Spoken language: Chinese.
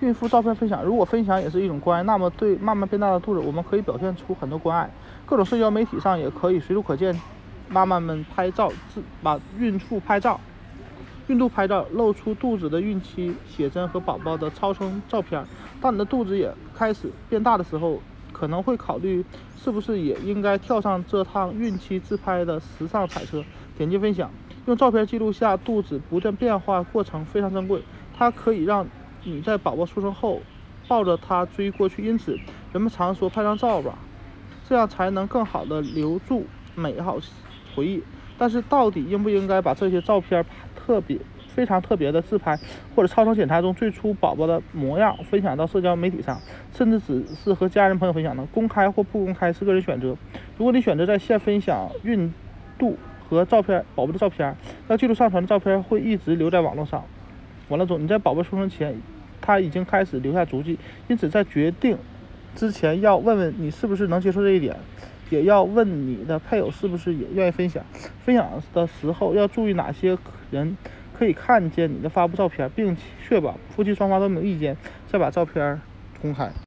孕妇照片分享，如果分享也是一种关爱，那么对慢慢变大的肚子，我们可以表现出很多关爱。各种社交媒体上也可以随处可见，妈妈们拍照自把孕妇拍照，孕肚拍照，露出肚子的孕期写真和宝宝的超声照片。当你的肚子也开始变大的时候，可能会考虑是不是也应该跳上这趟孕期自拍的时尚彩车。点击分享，用照片记录下肚子不断变化过程，非常珍贵。它可以让你在宝宝出生后抱着他追过去，因此人们常说拍张照吧，这样才能更好的留住美好回忆。但是到底应不应该把这些照片特别非常特别的自拍或者超声检查中最初宝宝的模样分享到社交媒体上，甚至只是和家人朋友分享呢？公开或不公开是个人选择。如果你选择在线分享孕肚和照片宝宝的照片，那记录上传的照片会一直留在网络上。完了之后，你在宝宝出生前，他已经开始留下足迹，因此在决定之前要问问你是不是能接受这一点，也要问你的配偶是不是也愿意分享。分享的时候要注意哪些人可以看见你的发布照片，并确保夫妻双方都没有意见，再把照片公开。